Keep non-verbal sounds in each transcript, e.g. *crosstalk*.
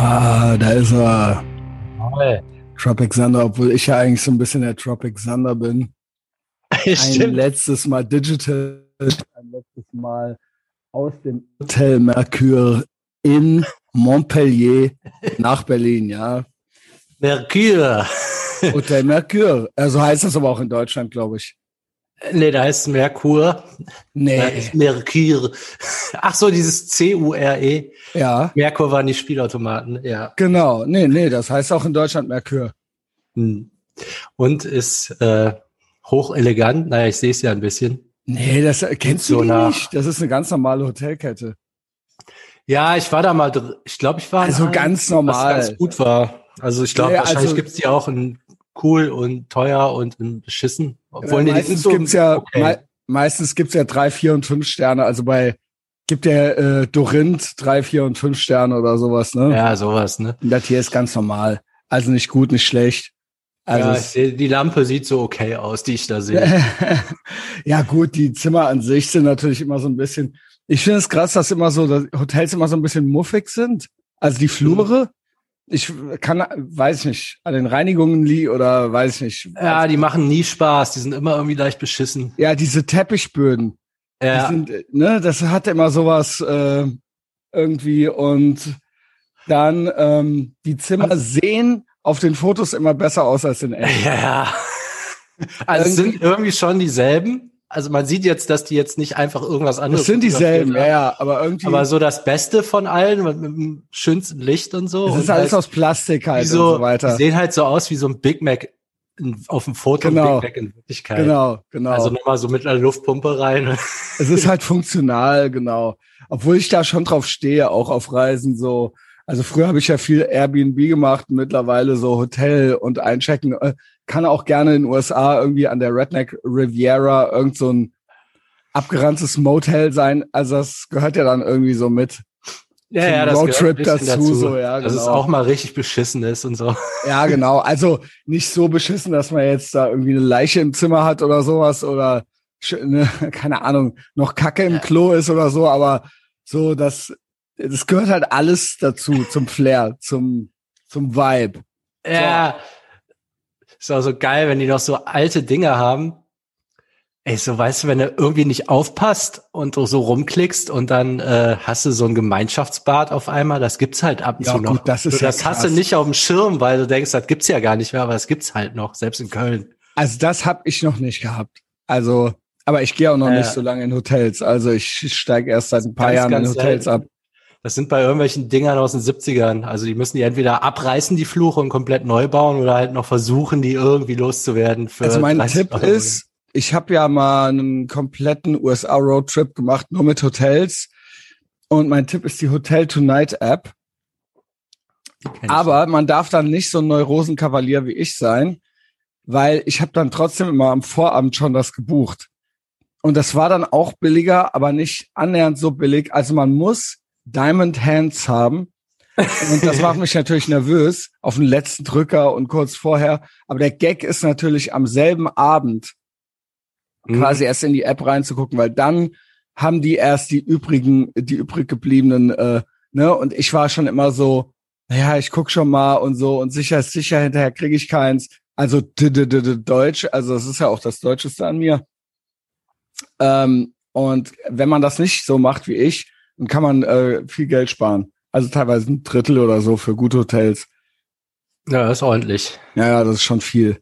Ah, da ist er. Toll. Tropic Thunder, obwohl ich ja eigentlich so ein bisschen der Tropic Thunder bin. *laughs* Ein letztes Mal Digital, ein letztes Mal aus dem Hotel Mercure in Montpellier nach Berlin, ja. Mercure. Hotel Mercure. Also heißt das aber auch in Deutschland, glaube ich. Nee, da heißt es Merkur. Da Nee. ist Mercure. Ach so, dieses C-U-R-E. Ja, Merkur waren die Spielautomaten, ja. genau. Nee, nee, das heißt auch in Deutschland Mercure. Hm. Und ist äh, hochelegant. Naja, ich sehe es ja ein bisschen. Nee, das kennst So du nach- nicht. Das ist eine ganz normale Hotelkette. Ja, ich war da mal, dr- ich glaube, ich war Also einem, ganz was normal. ganz gut war. Also ich glaube, Nee, wahrscheinlich also- gibt's die auch in cool und teuer und in beschissen. Obwohl, nee, die meistens so gibt's ja okay. mei meistens gibt's ja drei, vier und fünf Sterne. Also bei gibt ja äh, Dorinth drei, vier und fünf Sterne oder sowas. Ne? Ja, sowas, ne? Und das hier ist ganz normal. Also nicht gut, nicht schlecht. Also ja, seh, die Lampe sieht so okay aus, die ich da sehe. *laughs* ja gut, die Zimmer an sich sind natürlich immer so ein bisschen. Ich finde es krass, dass immer so dass Hotels immer so ein bisschen muffig sind. Also die Flure. Ich kann, weiß ich nicht, an den Reinigungen liegen oder weiß ich nicht. Ja, die machen nie Spaß, die sind immer irgendwie leicht beschissen. Ja, diese Teppichböden. Die Ja, sind, ne, das hat immer sowas äh, irgendwie und dann ähm, die Zimmer sehen auf den Fotos immer besser aus als in echt. ja, *laughs* ja. Also es sind irgendwie schon dieselben. Also man sieht jetzt, dass die jetzt nicht einfach irgendwas anderes Das sind dieselben, ja, fotografiert ja, aber irgendwie. Aber so das Beste von allen mit, mit dem schönsten Licht und so. und ist alles halt aus Plastik halt so, und so weiter. Die sehen halt so aus wie so ein Big Mac in, auf dem Foto, Genau. Big Mac in Wirklichkeit. Genau, genau. Also nochmal so mit einer Luftpumpe rein. *laughs* es ist halt funktional, genau. Obwohl ich da schon drauf stehe, auch auf Reisen so. Also früher habe ich ja viel Airbnb gemacht, mittlerweile so Hotel und Einchecken. Kann auch gerne in den USA irgendwie an der Redneck Riviera irgend so ein abgeranntes Motel sein. Also das gehört ja dann irgendwie so mit. Ja, ja, das Roadtrip bisschen dazu, so, ja, Dass es genau. auch mal richtig beschissen ist und so. Ja, genau. Also nicht so beschissen, dass man jetzt da irgendwie eine Leiche im Zimmer hat oder sowas oder sch- ne, *laughs* keine Ahnung, noch Kacke im Ja. Klo ist oder so, aber so, das, das gehört halt alles dazu, zum Flair, zum, zum Vibe. Ja. Ist auch so geil, wenn die noch so alte Dinge haben. Ey, so weißt du, wenn du irgendwie nicht aufpasst und du so rumklickst und dann äh, hast du so ein Gemeinschaftsbad auf einmal, das gibt's halt ab und Ja, zu noch. gut, das ist so, ja das hast du krass. nicht auf dem Schirm, weil du denkst, das gibt's ja gar nicht mehr, aber das gibt's halt noch, selbst in Köln. Also das habe ich noch nicht gehabt. Also, aber ich gehe auch noch Ja. nicht so lange in Hotels. Also ich steige erst seit ein paar Ganz, Jahren in ganz Hotels selten. ab. Das sind bei irgendwelchen Dingern aus den 70ern. Also die müssen die entweder abreißen, die Fluche, und komplett neu bauen oder halt noch versuchen, die irgendwie loszuwerden. Für Also mein 30 Tipp Euro. ist, ich habe ja mal einen kompletten USA-Roadtrip gemacht, nur mit Hotels. Und mein Tipp ist die Hotel Tonight App. Aber man darf dann nicht so ein Neurosenkavalier wie ich sein, weil ich habe dann trotzdem immer am Vorabend schon das gebucht. Und das war dann auch billiger, aber nicht annähernd so billig. Also man muss Diamond Hands haben. Und das macht mich natürlich nervös auf den letzten Drücker und kurz vorher. Aber der Gag ist natürlich am selben Abend Mhm. quasi erst in die App reinzugucken, weil dann haben die erst die übrigen, die übrig gebliebenen, äh, ne, und ich war schon immer so, naja, ich guck schon mal und so und sicher ist sicher, hinterher kriege ich keins. Also d -d -d -d Deutsch, also das ist ja auch das Deutscheste an mir. Ähm, und wenn man das nicht so macht wie ich, dann kann man äh, viel Geld sparen. Also teilweise ein Drittel oder so für gute Hotels. Ja, das ist ordentlich. Ja, ja, das ist schon viel.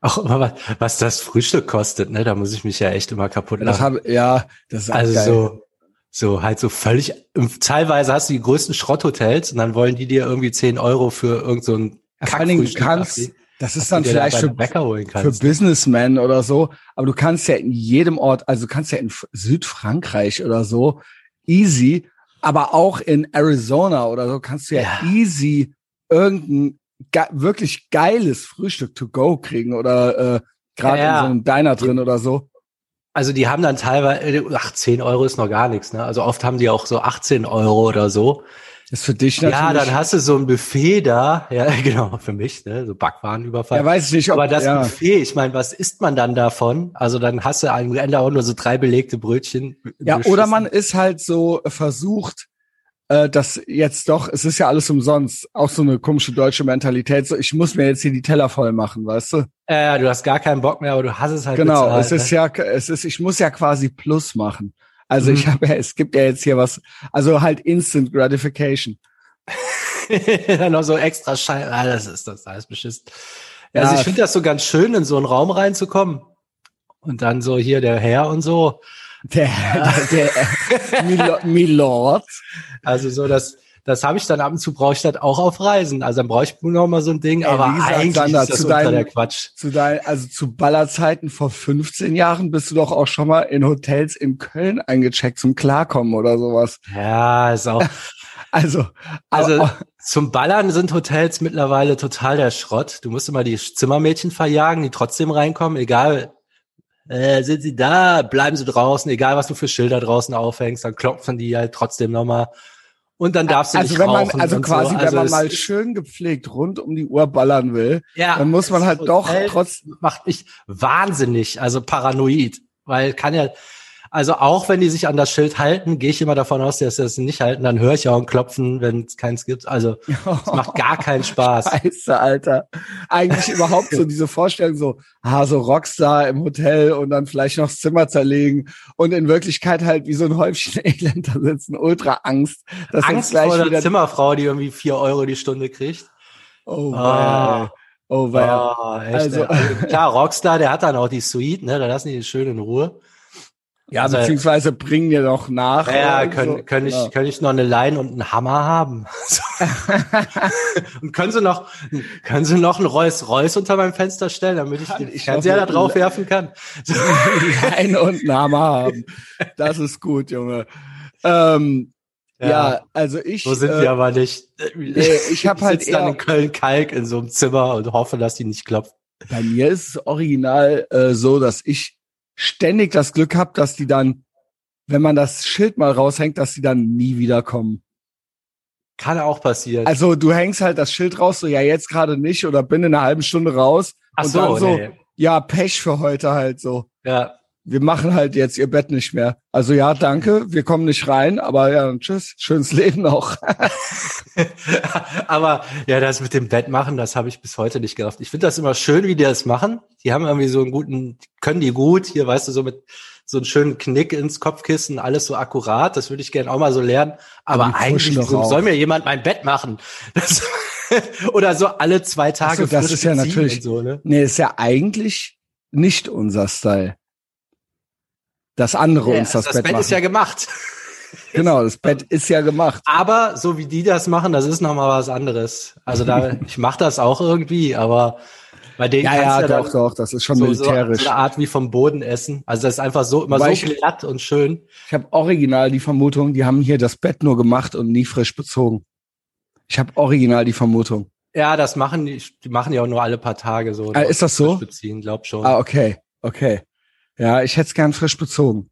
Auch immer was, was das Frühstück kostet, ne? Da muss ich mich ja echt immer kaputt Das lachen. habe ja, das ist Also geil. so, so halt so völlig, teilweise hast du die größten Schrotthotels und dann wollen die dir irgendwie 10 Euro für irgend so ein Ja, vor allen Dingen, du Kackfrühstück kannst, das ist dann vielleicht für für. Businessmen oder so, aber du kannst ja in jedem Ort, also du kannst ja in Südfrankreich oder so easy, aber auch in Arizona oder so kannst du ja, Ja. easy irgendein ge wirklich geiles Frühstück to go kriegen oder äh, gerade Ja, ja. in so einem Diner drin oder so. Also die haben dann teilweise, ach, 10 Euro ist noch gar nichts, ne? Also oft haben die auch so 18 Euro oder so. Das ist für dich natürlich. Ja, dann hast du so ein Buffet da, ja, *laughs* genau, für mich, ne? So Backwarenüberfall. ja, weiß ich nicht, ob, Aber das ja. Buffet, ich meine, was isst man dann davon? Also dann hast du am Ende auch nur so drei belegte Brötchen. Ja, oder man ist halt so versucht, äh, dass jetzt doch, es ist ja alles umsonst, auch so eine komische deutsche Mentalität, so ich muss mir jetzt hier die Teller voll machen, weißt du? Äh, du hast gar keinen Bock mehr, aber du hast es halt Genau, bezahlt, es ist ne? ja, es ist, ich muss ja quasi Plus machen. Also ich Mhm. habe ja, es gibt ja jetzt hier was, also halt Instant Gratification. *laughs* noch so extra Scheiße. Ah, das ist das alles beschissen. Ja. Also ich finde das so ganz schön, in so einen Raum reinzukommen. Und dann so hier der Herr und so. Der, der, der *laughs* Milo- Milord. Also so das, das habe ich dann ab und zu brauche ich das auch auf Reisen. Also dann brauche ich noch mal so ein Ding, Ey, aber gesagt, eigentlich Sander, ist das zu deinem- der Quatsch. Zu dein, also zu Ballerzeiten vor 15 Jahren bist du doch auch schon mal in Hotels in Köln eingecheckt zum Klarkommen oder sowas. Ja, ist auch. *laughs* Also, Also aber- zum Ballern sind Hotels mittlerweile total der Schrott. Du musst immer die Zimmermädchen verjagen, die trotzdem reinkommen, egal. Äh, sind sie da? Bleiben sie draußen, egal was du für Schilder draußen aufhängst, dann klopfen die halt trotzdem nochmal. Und dann darfst du also nicht wenn man, rauchen also quasi, so. wenn man mal schön gepflegt rund um die Uhr ballern will, ja, dann muss man halt doch Hotel trotz, macht mich wahnsinnig, also paranoid, weil kann ja, also auch wenn die sich an das Schild halten, gehe ich immer davon aus, dass sie das nicht halten, dann höre ich auch ein Klopfen, wenn es keins gibt. Also es macht *laughs* gar keinen Spaß. Scheiße, Alter. Eigentlich überhaupt so diese Vorstellung so, ah, so Rockstar im Hotel und dann vielleicht noch das Zimmer zerlegen und in Wirklichkeit halt wie so ein Häufchen *laughs* Elend da sitzen, ultra Angst, dass Angst gleich vor der Zimmerfrau, die irgendwie vier Euro die Stunde kriegt. oh, ey. oh, weia. Oh, Also- also, klar, Rockstar, der hat dann auch die Suite, ne? Da lassen die schön in Ruhe. Ja, also- beziehungsweise bringen dir noch nach. Ja, können, so. können ich, Ja. können ich noch eine Leine und einen Hammer haben. *laughs* *laughs* Und können sie noch, können sie noch einen Rolls Royce unter meinem Fenster stellen, damit ich den ich Fernseher noch da drauf werfen kann? *laughs* Leine und Name haben. Das ist gut, Junge. Ähm, ja. also ich. So sind äh, wir aber nicht. nee, ich hab halt sitze dann eher- in Köln-Kalk in so einem Zimmer und hoffe, dass die nicht klopft. Bei mir ist es original äh, so, dass ich ständig das Glück habe, dass die dann, wenn man das Schild mal raushängt, dass die dann nie wiederkommen. Kann auch passieren. Also du hängst halt das Schild raus, so ja jetzt gerade nicht oder bin in einer halben Stunde raus Ach und so, dann so, nee. ja Pech für heute halt so. Ja, Wir machen halt jetzt ihr Bett nicht mehr. Also ja, danke, wir kommen nicht rein, aber ja, tschüss, schönes Leben noch. *laughs* Aber ja, das mit dem Bett machen, das habe ich bis heute nicht gerafft. Ich finde das immer schön, wie die das machen. Die haben irgendwie so einen guten, können die gut. Hier, weißt du, so mit so einen schönen Knick ins Kopfkissen, alles so akkurat. Das würde ich gerne auch mal so lernen. Aber eigentlich so, soll mir jemand mein Bett machen. Das, *laughs* oder so alle zwei Tage Ach so, das ist ja natürlich- so, ne? nee, ist ja eigentlich nicht unser Style. Das andere Ja, uns das, das Bett, Bett machen. ist ja gemacht. *laughs* genau, das Bett *laughs* ist ja gemacht. Aber so wie die das machen, das ist noch mal was anderes. Also da, *laughs* ich mache das auch irgendwie, aber bei denen Ja, ja, du doch, doch, das ist schon so, so, so militärisch. eine Art wie vom Boden essen. Also das ist einfach so immer Wobei so ich- glatt und schön. Ich habe original die Vermutung, die haben hier das Bett nur gemacht und nie frisch bezogen. Ich habe original die Vermutung. Ja, das machen die, die machen ja auch nur alle paar Tage so. Ah, ist das so? Beziehen, glaub schon. Ah, okay, okay. Ja, ich hätte es gern frisch bezogen.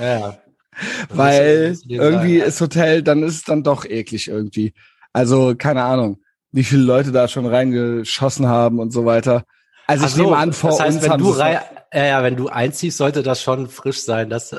Ja, *laughs* Weil irgendwie sagen, ist Hotel, dann ist es dann doch eklig irgendwie. Also, keine Ahnung, wie viele Leute da schon reingeschossen haben und so weiter. Also Ach ich so, nehme an, vor das heißt, uns wenn du rein, ja, ja, wenn du einziehst, sollte das schon frisch sein. Das,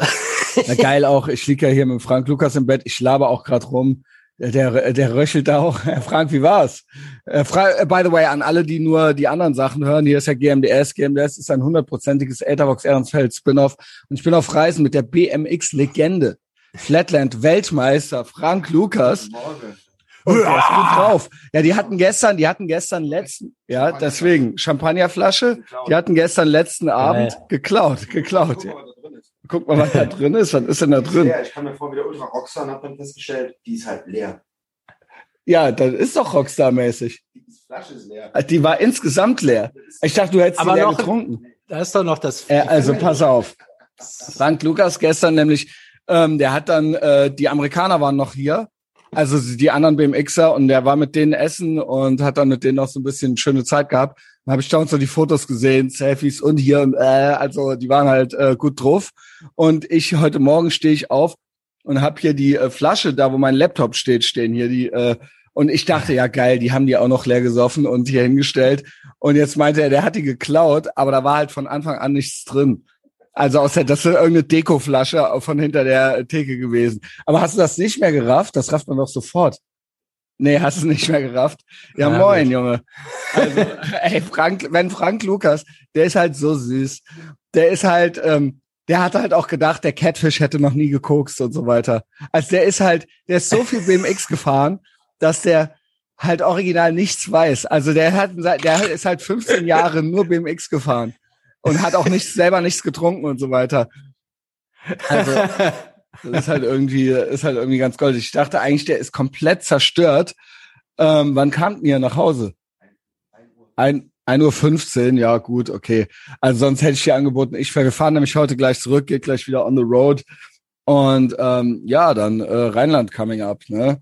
Na, geil auch, ich lieg ja hier mit Frank Lukas im Bett, ich laber auch gerade rum. Der, der röchelt da auch. *laughs* Herr Frank, wie war's? Äh, äh, by the way, an alle, die nur die anderen Sachen hören, hier ist ja GMDS. GMDS ist ein hundertprozentiges Etherbox Ehrensfeld Spin-off. Und ich bin auf Reisen mit der BMX-Legende. Flatland Weltmeister Frank Lukas. Und der ist gut drauf. Ja, die hatten gestern, die hatten gestern letzten, ja, deswegen, Champagnerflasche, die hatten gestern letzten Abend geklaut, geklaut. Guck mal, was da drin ist. Was ist denn da drin? Ja, ich kam mir vor wie der Ultra Rockstar und hab dann festgestellt, die ist halt leer. Ja, das ist doch Rockstar-mäßig. Die Flasche ist leer. Die war insgesamt leer. Ich dachte, du hättest Aber die leer noch- getrunken. da ist doch noch das. Äh, also pass auf. Frank Lukas gestern nämlich, ähm, der hat dann, äh, die Amerikaner waren noch hier, also die anderen BMXer und der war mit denen essen und hat dann mit denen noch so ein bisschen schöne Zeit gehabt. Dann habe ich da uns so die Fotos gesehen, Selfies und hier und äh, also die waren halt äh, gut drauf. Und ich heute Morgen stehe ich auf und habe hier die äh, Flasche, da wo mein Laptop steht, stehen hier die äh, und ich dachte, ja geil, die haben die auch noch leer gesoffen und hier hingestellt. Und jetzt meinte er, der hat die geklaut, aber da war halt von Anfang an nichts drin. Also aus der, das ist irgendeine Dekoflasche von hinter der Theke gewesen. Aber hast du das nicht mehr gerafft? Das rafft man doch sofort. Nee, hast du nicht mehr gerafft? Ja, Ja, moin, gut. Junge. Also, *laughs* ey, Frank, wenn Frank Lukas, der ist halt so süß. Der ist halt, ähm, der hat halt auch gedacht, der Catfish hätte noch nie gekokst und so weiter. Also der ist halt, der ist so viel BMX *laughs* gefahren, dass der halt original nichts weiß. Also der hat, der ist halt 15 Jahre nur BMX gefahren und hat auch nicht, selber nichts getrunken und so weiter. Also, *laughs* das ist halt irgendwie, ist halt irgendwie ganz goldig. Ich dachte eigentlich, der ist komplett zerstört. Ähm, wann kamt ihr nach Hause? Ein, 1.15 Uhr, ja gut, okay. Also sonst hätte ich dir angeboten, ich wir fahren nämlich heute gleich zurück, geht gleich wieder on the road. Und ähm, ja, dann äh, Rheinland coming up, ne?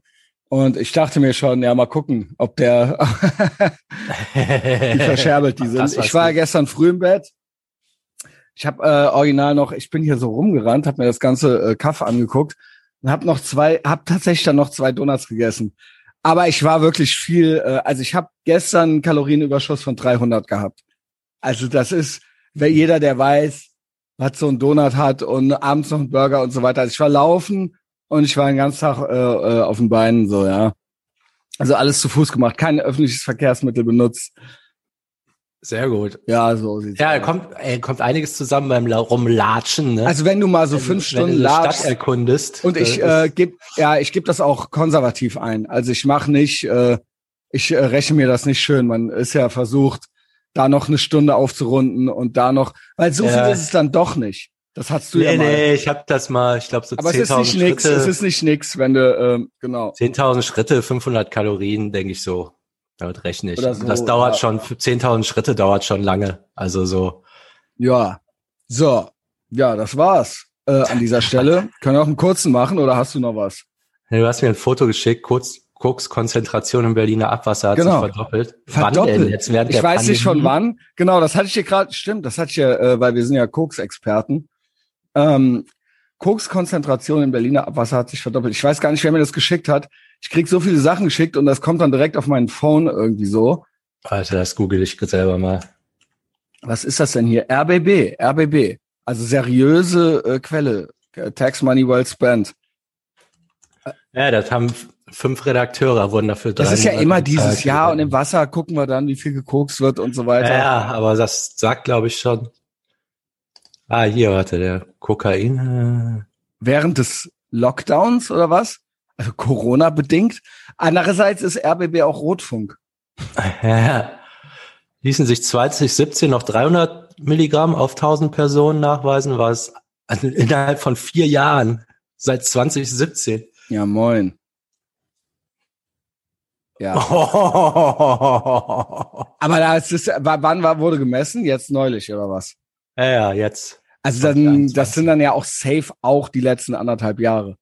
Und ich dachte mir schon, ja, mal gucken, ob der *laughs* *laughs* wie verscherbelt die sind. Ich war gestern früh im Bett. Ich habe äh, original noch, ich bin hier so rumgerannt, habe mir das ganze äh, Kaffee angeguckt und habe noch zwei, habe tatsächlich dann noch zwei Donuts gegessen. Aber ich war wirklich viel, äh, also ich habe gestern einen Kalorienüberschuss von 300 gehabt. Also das ist, wer jeder, der weiß, was so ein Donut hat und abends noch ein Burger und so weiter. Also ich war laufen und ich war den ganzen Tag äh, äh, auf den Beinen so, ja. Also alles zu Fuß gemacht, kein öffentliches Verkehrsmittel benutzt. Sehr gut. Ja, so sieht's Ja, aus. kommt, ey, kommt einiges zusammen beim La- Rumlatschen, ne? Also wenn du mal so Wenn- fünf Stunden latschst Stadt erkundest. und ich äh, ist- geb, ja, ich gebe das auch konservativ ein. Also ich mache nicht, äh, ich äh, rechne mir das nicht schön. Man ist ja versucht, da noch eine Stunde aufzurunden und da noch, weil so Ja. viel ist es dann doch nicht. Das hast du nee, ja mal. nee, ich habe das mal, ich glaube so Aber es ist 10.000 nicht nix, Schritte. es ist nicht nix, wenn du, ähm, genau. 10.000 Schritte, 500 Kalorien, denke ich so. Damit rechne ich. So, das dauert ja. schon, 10.000 Schritte dauert schon lange. Also so. Ja. So. Ja, das war's. Äh, an dieser Stelle. *laughs* Können wir auch einen kurzen machen oder hast du noch was? Du hast mir ein Foto geschickt, kurz, Koks Konzentration im Berliner Abwasser hat Genau. sich verdoppelt. Wann Verdoppelt. denn jetzt während Ich weiß nicht von Pandemie? wann. Genau, das hatte ich dir gerade, stimmt, das hatte ich ja, äh, weil wir sind ja Koks-Experten. Ähm, Koks-Konzentration im Berliner Abwasser hat sich verdoppelt. Ich weiß gar nicht, wer mir das geschickt hat. Ich krieg so viele Sachen geschickt und das kommt dann direkt auf meinen Phone irgendwie so. Alter, das google ich selber mal. Was ist das denn hier? RBB, RBB. Also seriöse äh, Quelle. Äh, Tax Money Well Spent. Ja, das haben fünf Redakteure wurden dafür Das ist ja immer dieses bezahlt. Jahr und im Wasser gucken wir dann, wie viel gekokst wird und so weiter. Ja, ja, aber das sagt, glaube ich, schon. Ah, hier, warte, der Kokain. während des Lockdowns oder was? Also Corona bedingt. Andererseits ist RBB auch Rotfunk. Ja. Ließen sich 2017 noch 300 Milligramm auf 1000 Personen nachweisen, war es also innerhalb von vier Jahren, seit 2017. Ja, moin. Ja. *laughs* Aber da ist es, wa- wann war, wurde gemessen? Jetzt neulich oder was? Ja, ja, jetzt. Also dann, das sind dann ja auch safe auch die letzten anderthalb Jahre.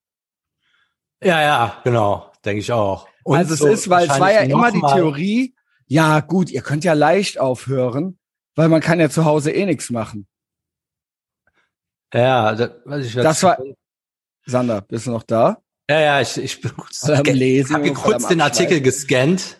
Ja, ja, genau, denke ich auch. Und also es so ist, weil es war ja immer die Theorie, ja gut, ihr könnt ja leicht aufhören, weil man kann ja zu Hause eh nichts machen. Ja, das, weiß ich, Das war- Sander, bist du noch da? Ja, ja, ich, ich bin kurz, Voll am Lesen habe kurz den Artikel gescannt.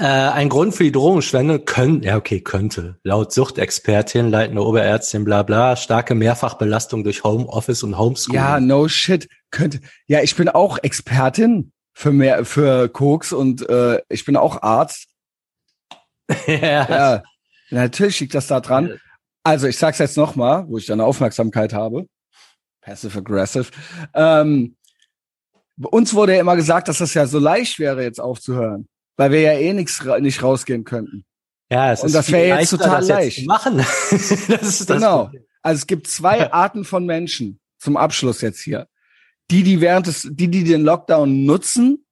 Äh, ein Grund für die Drogenschwende können, ja okay, könnte, laut Suchtexpertin, leitende Oberärztin, bla bla, starke Mehrfachbelastung durch Homeoffice und Homeschooling. Ja, no shit. Könnte. Ja, ich bin auch Expertin für mehr für Koks und äh, ich bin auch Arzt. *laughs* ja. Ja, natürlich liegt das da dran. Also ich sag's jetzt noch mal, wo ich deine Aufmerksamkeit habe. Passive aggressive. Ähm, uns wurde ja immer gesagt, dass das ja so leicht wäre, jetzt aufzuhören, weil wir ja eh nix, nicht rausgehen könnten. Ja, es Und ist das wäre jetzt total leicht. zu machen. *laughs* das ist das Genau. Problem. Also es gibt zwei Arten von Menschen zum Abschluss jetzt hier. Die, die während des, die, die den Lockdown nutzen,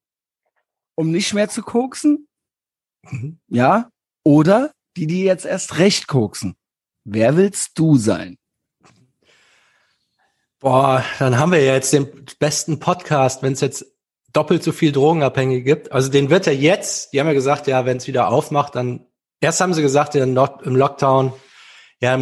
um nicht mehr zu koksen, Mhm. ja, oder die, die jetzt erst recht koksen. Wer willst du sein? Boah, dann haben wir ja jetzt den besten Podcast, wenn es jetzt doppelt so viel Drogenabhängige gibt. Also den wird er jetzt, die haben ja gesagt, ja, wenn es wieder aufmacht, dann erst haben sie gesagt, im Lockdown, ja,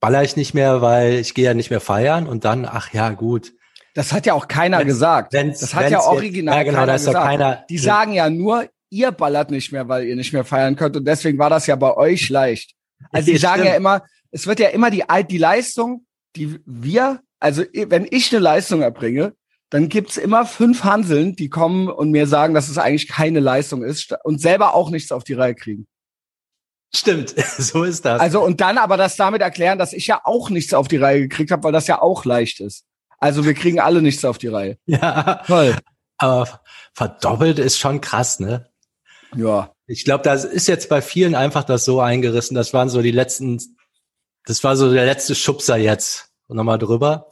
baller ich nicht mehr, weil ich gehe ja nicht mehr feiern und dann, ach ja, gut. Das hat ja auch keiner Wenn's- gesagt. wenn's- das hat ja jetzt- original ja, genau, keiner da ist doch gesagt. keiner- Die sagen ja nur, ihr ballert nicht mehr, weil ihr nicht mehr feiern könnt. Und deswegen war das ja bei euch leicht. Also die *laughs* sagen stimmt. ja immer, es wird ja immer die, die Leistung, die wir, also wenn ich eine Leistung erbringe, dann gibt's immer fünf Hanseln, die kommen und mir sagen, dass es eigentlich keine Leistung ist und selber auch nichts auf die Reihe kriegen. Stimmt, *laughs* so ist das. Also und dann aber das damit erklären, dass ich ja auch nichts auf die Reihe gekriegt habe, weil das ja auch leicht ist. Also wir kriegen alle nichts auf die Reihe. Ja. Toll. Aber verdoppelt ist schon krass, ne? Ja. Ich glaube, das ist jetzt bei vielen einfach das so eingerissen. Das waren so die letzten, das war so der letzte Schubser jetzt. Und nochmal drüber.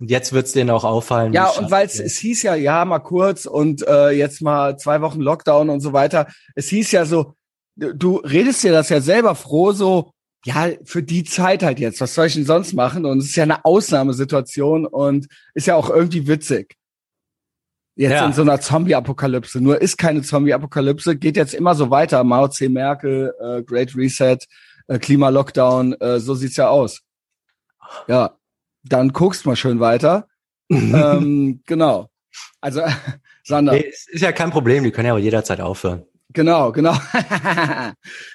Und jetzt wird's denen auch auffallen. Ja, und weil es hieß ja, ja, mal kurz und äh, jetzt mal zwei Wochen Lockdown und so weiter. Es hieß ja so, du redest dir das ja selber froh, so, ja, für die Zeit halt jetzt, was soll ich denn sonst machen? Und es ist ja eine Ausnahmesituation und ist ja auch irgendwie witzig. Jetzt ja. in so einer Zombie-Apokalypse. Nur ist keine Zombie-Apokalypse, geht jetzt immer so weiter. Mao C. Merkel, äh, Great Reset, äh, Klima-Lockdown, äh, so sieht's ja aus. Ja, dann guckst mal schön weiter. *laughs* ähm, genau. Also, *laughs* Sander. Nee, ist ja kein Problem, die können ja auch jederzeit aufhören. Genau, genau.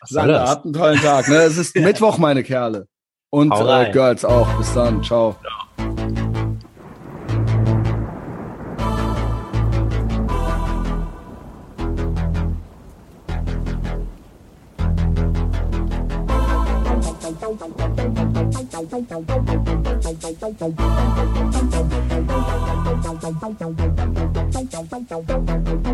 Sander, habt einen tollen Tag. Ne? Es ist *laughs* Mittwoch, meine Kerle. Und äh, Girls auch. Bis dann. Ciao. Ciao. Thank you.